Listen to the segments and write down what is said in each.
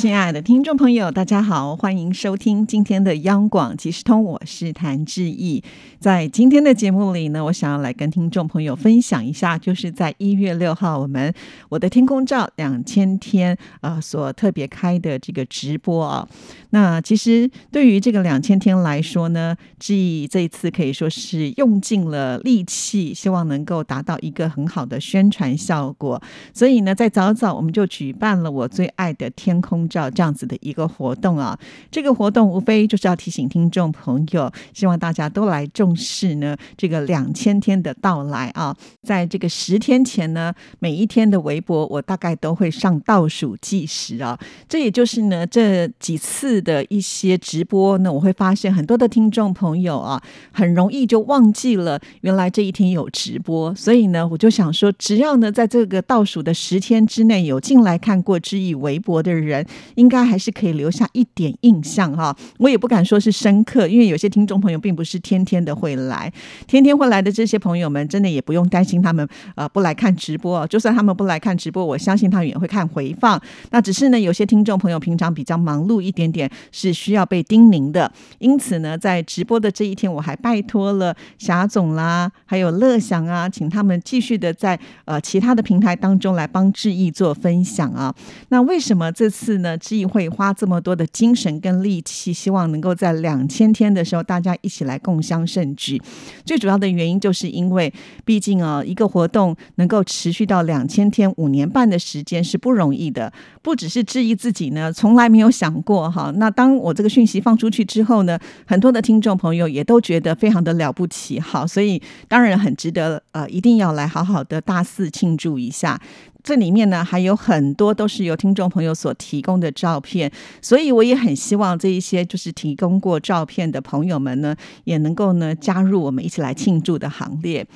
亲爱的听众朋友，大家好，欢迎收听今天的央广即时通，我是谭志毅。在今天的节目里呢，我想要来跟听众朋友分享一下，就是在一月六号，我们我的天空照两千天啊所特别开的这个直播啊。那其实对于这个两千天来说呢，志毅这一次可以说是用尽了力气，希望能够达到一个很好的宣传效果。所以呢，在早早我们就举办了我最爱的天空照这样子的一个活动啊。这个活动无非就是要提醒听众朋友，希望大家都来重视呢这个两千天的到来啊。在这个十天前呢，每一天的微博我大概都会上倒数计时啊。这也就是呢这几次的一些直播呢，我会发现很多的听众朋友啊，很容易就忘记了原来这一天有直播。所以呢，我就想说，只要呢在这个倒数的十天之内有进来看过知意微博的人，应该还是可以留下一点印象哈。我也不敢说是深刻，因为有些听众朋友并不是天天的会来，天天会来的这些朋友们，真的也不用担心他们呃不来看直播。就算他们不来看直播，我相信他们也会看回放。那只是呢，有些听众朋友平常比较忙碌一点点，是需要被叮咛的。因此呢，在直播的这一天，我还拜托了霞总啦，还有乐享啊，请他们继续的在呃其他的平台当中来帮志毅做分享啊。那为什么这次呢？志毅会花这么多的精神跟力气，希望能够在两千天的时候，大家一起来共襄盛举。最主要的原因，就是因为毕竟啊，一个活动能够持续到两千天，五年半的时间是不容易的。不只是质疑自己呢，从来没有想过哈。那当我这个讯息放出去之后呢，很多的听众朋友也都觉得非常的了不起，好，所以当然很值得呃，一定要来好好的大肆庆祝一下。这里面呢还有很多都是由听众朋友所提供的照片，所以我也很希望这一些就是提供过照片的朋友们呢，也能够呢加入我们一起来庆祝的行列。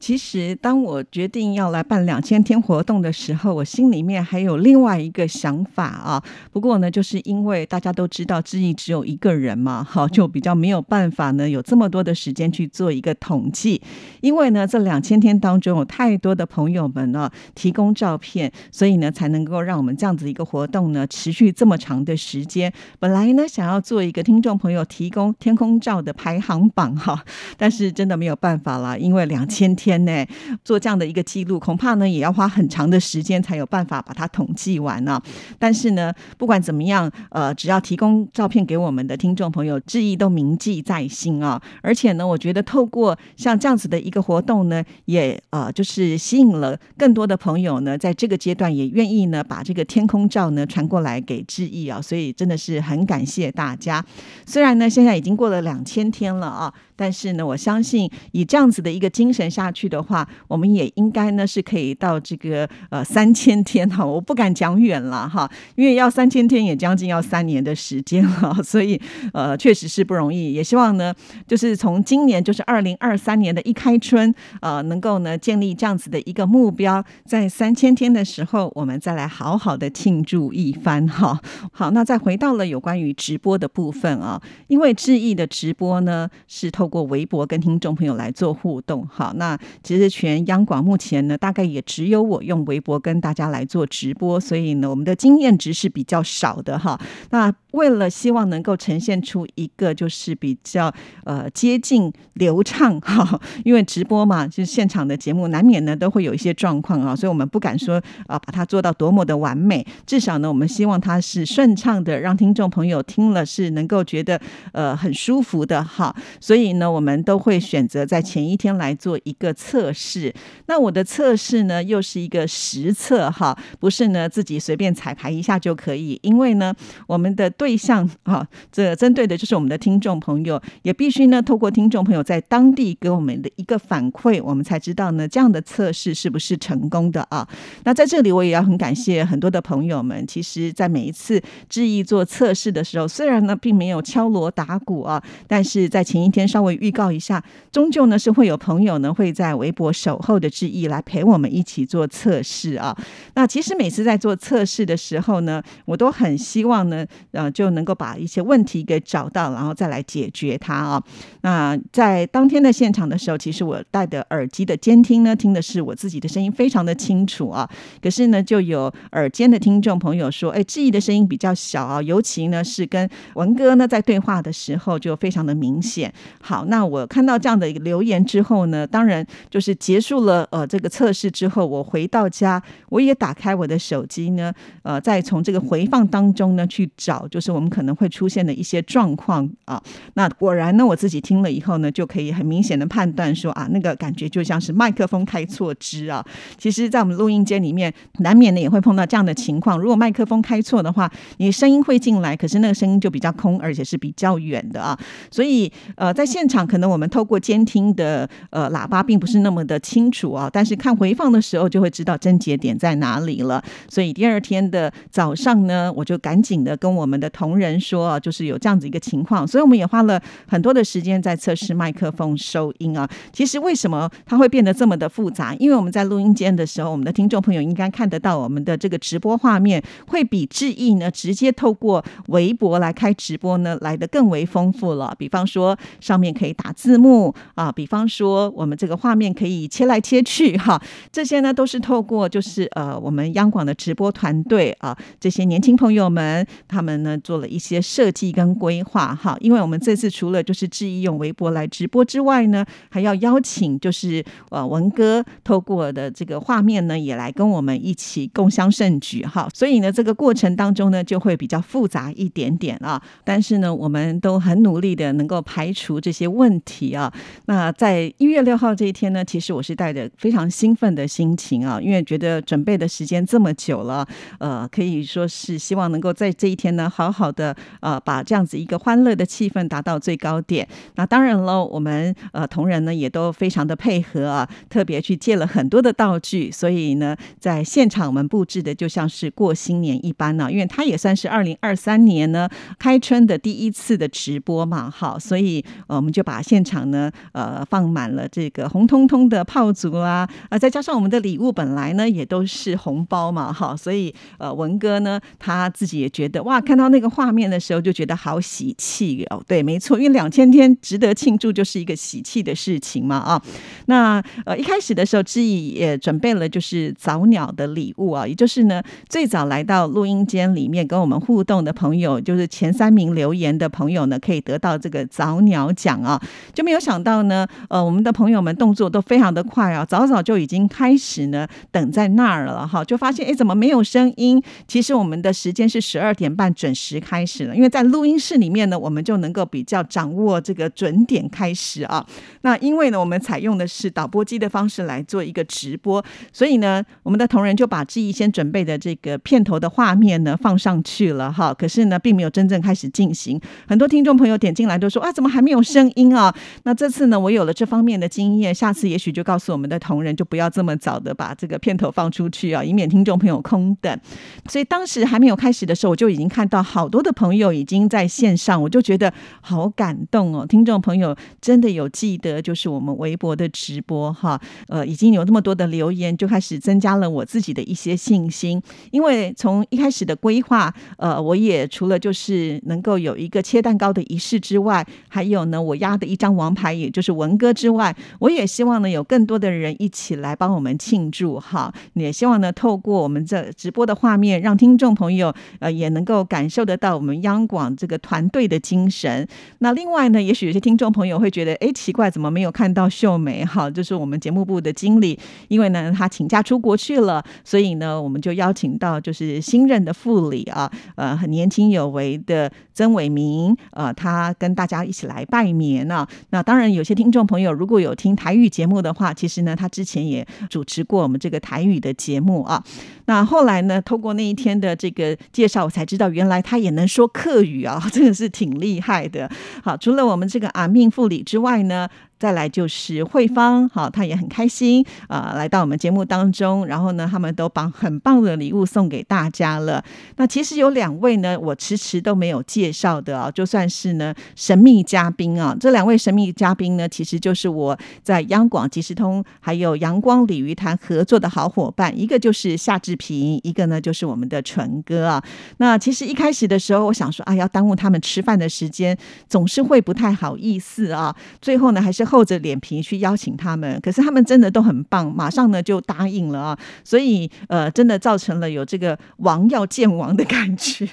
其实，当我决定要来办两千天活动的时候，我心里面还有另外一个想法啊。不过呢，就是因为大家都知道志毅只有一个人嘛，好，就比较没有办法呢，有这么多的时间去做一个统计。因为呢，这两千天当中有太多的朋友们呢提供照照片，所以呢，才能够让我们这样子一个活动呢持续这么长的时间。本来呢，想要做一个听众朋友提供天空照的排行榜哈，但是真的没有办法了，因为两千天。呢，做这样的一个记录，恐怕呢也要花很长的时间才有办法把它统计完呢。但是呢，不管怎么样，呃，只要提供照片给我们的听众朋友，致意都铭记在心啊。而且呢，我觉得透过像这样子的一个活动呢，也呃就是吸引了更多的朋友呢，在这个阶段也愿意呢把这个天空照呢传过来给志毅啊。所以真的是很感谢大家。虽然呢现在已经过了两千天了啊。但是呢，我相信以这样子的一个精神下去的话，我们也应该呢是可以到这个呃三千天哈。我不敢讲远了哈，因为要三千天也将近要三年的时间了，所以呃确实是不容易。也希望呢，就是从今年就是二零二三年的一开春，呃，能够呢建立这样子的一个目标，在三千天的时候，我们再来好好的庆祝一番哈。好，那再回到了有关于直播的部分啊，因为志毅的直播呢是透。过微博跟听众朋友来做互动，好，那其实全央广目前呢，大概也只有我用微博跟大家来做直播，所以呢，我们的经验值是比较少的哈。那为了希望能够呈现出一个就是比较呃接近流畅哈，因为直播嘛，就是现场的节目难免呢都会有一些状况啊，所以我们不敢说啊把它做到多么的完美，至少呢，我们希望它是顺畅的，让听众朋友听了是能够觉得呃很舒服的哈，所以。那我们都会选择在前一天来做一个测试。那我的测试呢，又是一个实测哈，不是呢自己随便彩排一下就可以。因为呢，我们的对象啊，这针对的就是我们的听众朋友，也必须呢透过听众朋友在当地给我们的一个反馈，我们才知道呢这样的测试是不是成功的啊。那在这里我也要很感谢很多的朋友们，其实在每一次志毅做测试的时候，虽然呢并没有敲锣打鼓啊，但是在前一天稍微。微预告一下，终究呢是会有朋友呢会在微博守候的致意来陪我们一起做测试啊。那其实每次在做测试的时候呢，我都很希望呢，呃，就能够把一些问题给找到，然后再来解决它啊。那在当天的现场的时候，其实我戴的耳机的监听呢，听的是我自己的声音非常的清楚啊。可是呢，就有耳尖的听众朋友说，哎，质疑的声音比较小啊，尤其呢是跟文哥呢在对话的时候就非常的明显。好，那我看到这样的一个留言之后呢，当然就是结束了呃这个测试之后，我回到家，我也打开我的手机呢，呃，再从这个回放当中呢去找，就是我们可能会出现的一些状况啊。那果然呢，我自己听了以后呢，就可以很明显的判断说啊，那个感觉就像是麦克风开错支啊。其实，在我们录音间里面，难免呢也会碰到这样的情况。如果麦克风开错的话，你声音会进来，可是那个声音就比较空，而且是比较远的啊。所以，呃，在现现场可能我们透过监听的呃喇叭并不是那么的清楚啊，但是看回放的时候就会知道症结点在哪里了。所以第二天的早上呢，我就赶紧的跟我们的同仁说，啊就是有这样子一个情况，所以我们也花了很多的时间在测试麦克风收音啊。其实为什么它会变得这么的复杂？因为我们在录音间的时候，我们的听众朋友应该看得到我们的这个直播画面，会比志毅呢直接透过微博来开直播呢来的更为丰富了。比方说上面可以打字幕啊，比方说我们这个画面可以切来切去哈，这些呢都是透过就是呃我们央广的直播团队啊这些年轻朋友们他们呢做了一些设计跟规划哈，因为我们这次除了就是志毅用微博来直播之外呢，还要邀请就是呃文哥透过的这个画面呢也来跟我们一起共襄盛举哈，所以呢这个过程当中呢就会比较复杂一点点啊，但是呢我们都很努力的能够排除这些些问题啊。那在一月六号这一天呢，其实我是带着非常兴奋的心情啊，因为觉得准备的时间这么久了，呃，可以说是希望能够在这一天呢，好好的呃把这样子一个欢乐的气氛达到最高点。那当然了，我们呃同仁呢也都非常的配合啊，特别去借了很多的道具，所以呢，在现场我们布置的就像是过新年一般呢，因为它也算是二零二三年呢开春的第一次的直播嘛，好，所以呃就把现场呢呃放满了这个红彤彤的炮竹啊，啊再加上我们的礼物本来呢也都是红包嘛，哈，所以呃文哥呢他自己也觉得哇，看到那个画面的时候就觉得好喜气哦，对，没错，因为两千天值得庆祝就是一个喜气的事情嘛，啊，那呃一开始的时候志毅也准备了就是早鸟的礼物啊，也就是呢最早来到录音间里面跟我们互动的朋友，就是前三名留言的朋友呢，可以得到这个早鸟奖啊，就没有想到呢，呃，我们的朋友们动作都非常的快啊，早早就已经开始呢等在那儿了哈，就发现哎怎么没有声音？其实我们的时间是十二点半准时开始了，因为在录音室里面呢，我们就能够比较掌握这个准点开始啊。那因为呢，我们采用的是导播机的方式来做一个直播，所以呢，我们的同仁就把志毅先准备的这个片头的画面呢放上去了哈。可是呢，并没有真正开始进行。很多听众朋友点进来都说啊，怎么还没有声音啊？那这次呢，我有了这方面的经验，下次也许就告诉我们的同仁，就不要这么早的把这个片头放出去啊，以免听众朋友空等。所以当时还没有开始的时候，我就已经看到好多的朋友已经在线上，我就觉得好感动哦。听众朋友真的有记得，就是我们微博的直播哈，呃，已经有那么多的留言，就开始增加了我自己的一些信心。因为从一开始的规划，呃，我也除了就是能够有一个切蛋糕的仪式之外，还有呢，我压的一张王牌，也就是文哥之外，我也希望呢有更多的人一起来帮我们庆祝哈。也希望呢透过我们这直播的画面，让听众朋友呃也能够感受得到我们央广这个团队的精神。那另外呢，也许有些听众朋友会觉得，哎，奇怪，怎么没有看到秀梅哈？就是我们节目部的经理，因为呢他请假出国去了，所以呢我们就邀请到就是新任的副理啊，呃，很年轻有为的曾伟明，呃，他跟大家一起来拜年年呢。那当然，有些听众朋友如果有听台语节目的话，其实呢他之前也主持过我们这个台语的节目啊。那后来呢，透过那一天的这个介绍，我才知道原来他也能说客语啊，真的是挺厉害的。好，除了我们这个啊命副理之外呢。再来就是慧芳，好，她也很开心啊，来到我们节目当中。然后呢，他们都把很棒的礼物送给大家了。那其实有两位呢，我迟迟都没有介绍的啊，就算是呢神秘嘉宾啊。这两位神秘嘉宾呢，其实就是我在央广即时通还有阳光鲤鱼潭合作的好伙伴，一个就是夏志平，一个呢就是我们的纯哥啊。那其实一开始的时候，我想说啊，要耽误他们吃饭的时间，总是会不太好意思啊。最后呢，还是厚着脸皮去邀请他们。可是他们真的都很棒，马上呢就答应了啊。所以呃，真的造成了有这个王要见王的感觉。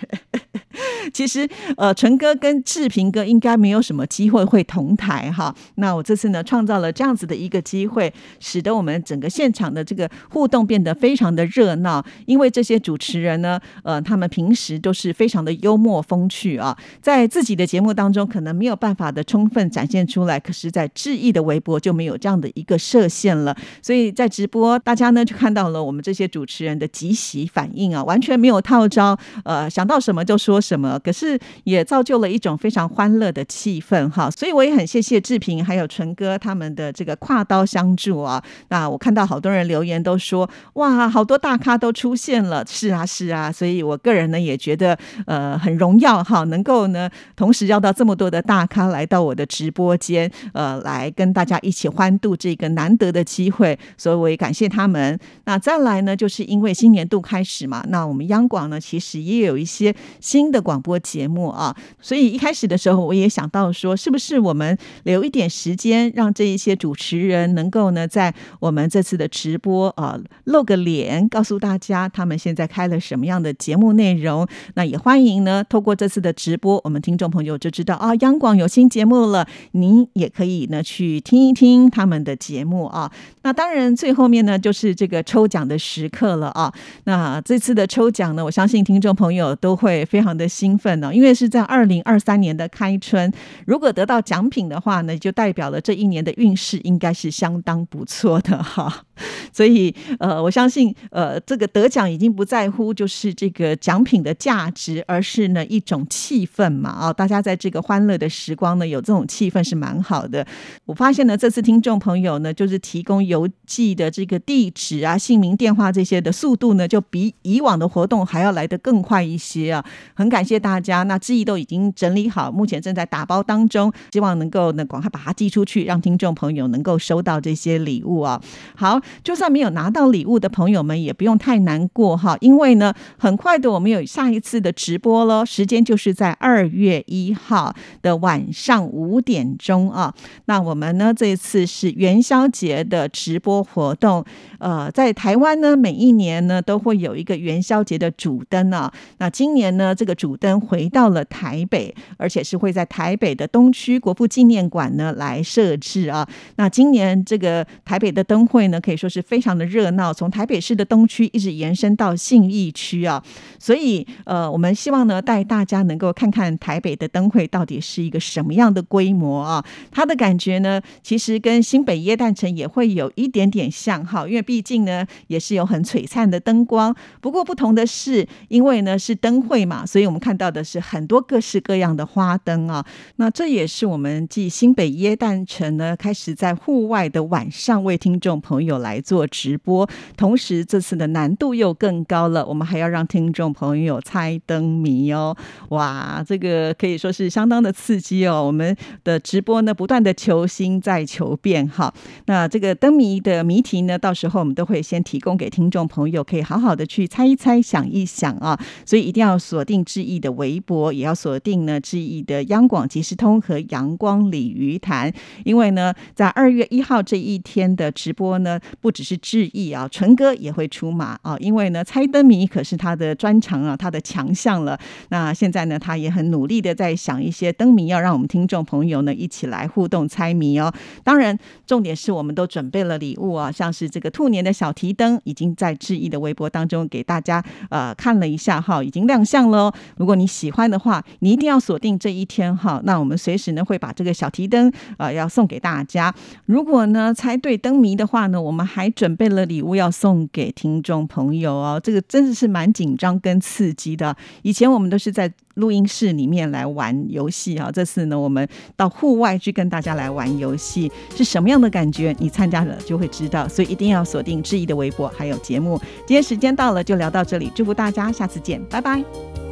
其实，呃，纯哥跟志平哥应该没有什么机会会同台哈。那我这次呢，创造了这样子的一个机会，使得我们整个现场的这个互动变得非常的热闹。因为这些主持人呢，呃，他们平时都是非常的幽默风趣啊，在自己的节目当中可能没有办法的充分展现出来，可是，在志毅的微博就没有这样的一个设限了。所以在直播，大家呢就看到了我们这些主持人的即席反应啊，完全没有套招，呃，想到什么就说什么。可是也造就了一种非常欢乐的气氛哈，所以我也很谢谢志平还有纯哥他们的这个跨刀相助啊。那我看到好多人留言都说哇，好多大咖都出现了，是啊是啊。所以我个人呢也觉得呃很荣耀哈，能够呢同时要到这么多的大咖来到我的直播间，呃，来跟大家一起欢度这个难得的机会，所以我也感谢他们。那再来呢，就是因为新年度开始嘛，那我们央广呢其实也有一些新的广。播节目啊，所以一开始的时候我也想到说，是不是我们留一点时间，让这一些主持人能够呢，在我们这次的直播啊露个脸，告诉大家他们现在开了什么样的节目内容。那也欢迎呢，透过这次的直播，我们听众朋友就知道啊，央广有新节目了，您也可以呢去听一听他们的节目啊。那当然最后面呢，就是这个抽奖的时刻了啊。那这次的抽奖呢，我相信听众朋友都会非常的兴。奋呢？因为是在二零二三年的开春，如果得到奖品的话呢，就代表了这一年的运势应该是相当不错的哈。所以呃，我相信呃，这个得奖已经不在乎就是这个奖品的价值，而是呢一种气氛嘛啊！大家在这个欢乐的时光呢，有这种气氛是蛮好的。我发现呢，这次听众朋友呢，就是提供邮寄的这个地址啊、姓名、电话这些的速度呢，就比以往的活动还要来得更快一些啊！很感谢大家，那志毅都已经整理好，目前正在打包当中，希望能够呢赶快把它寄出去，让听众朋友能够收到这些礼物啊！好。就算没有拿到礼物的朋友们，也不用太难过哈，因为呢，很快的我们有下一次的直播喽，时间就是在二月一号的晚上五点钟啊。那我们呢，这一次是元宵节的直播活动，呃，在台湾呢，每一年呢都会有一个元宵节的主灯啊。那今年呢，这个主灯回到了台北，而且是会在台北的东区国父纪念馆呢来设置啊。那今年这个台北的灯会呢，可以。说是非常的热闹，从台北市的东区一直延伸到信义区啊，所以呃，我们希望呢带大家能够看看台北的灯会到底是一个什么样的规模啊，它的感觉呢，其实跟新北耶诞城也会有一点点像哈，因为毕竟呢也是有很璀璨的灯光，不过不同的是，因为呢是灯会嘛，所以我们看到的是很多各式各样的花灯啊，那这也是我们继新北耶诞城呢开始在户外的晚上为听众朋友。来做直播，同时这次的难度又更高了。我们还要让听众朋友猜灯谜哦！哇，这个可以说是相当的刺激哦。我们的直播呢，不断的求新再求变哈。那这个灯谜的谜题呢，到时候我们都会先提供给听众朋友，可以好好的去猜一猜、想一想啊。所以一定要锁定志毅的微博，也要锁定呢志毅的央广即时通和阳光鲤鱼潭，因为呢，在二月一号这一天的直播呢。不只是致意啊，纯哥也会出马啊，因为呢，猜灯谜可是他的专长啊，他的强项了。那现在呢，他也很努力的在想一些灯谜，要让我们听众朋友呢一起来互动猜谜哦。当然，重点是我们都准备了礼物啊，像是这个兔年的小提灯，已经在致意的微博当中给大家呃看了一下哈，已经亮相了。如果你喜欢的话，你一定要锁定这一天哈。那我们随时呢会把这个小提灯啊要送给大家。如果呢猜对灯谜的话呢，我们还准备了礼物要送给听众朋友哦。这个真的是蛮紧张跟刺激的。以前我们都是在录音室里面来玩游戏哈，这次呢我们到户外去跟大家来玩游戏，是什么样的感觉？你参加了就会知道。所以一定要锁定志毅的微博还有节目。今天时间到了，就聊到这里，祝福大家，下次见，拜拜。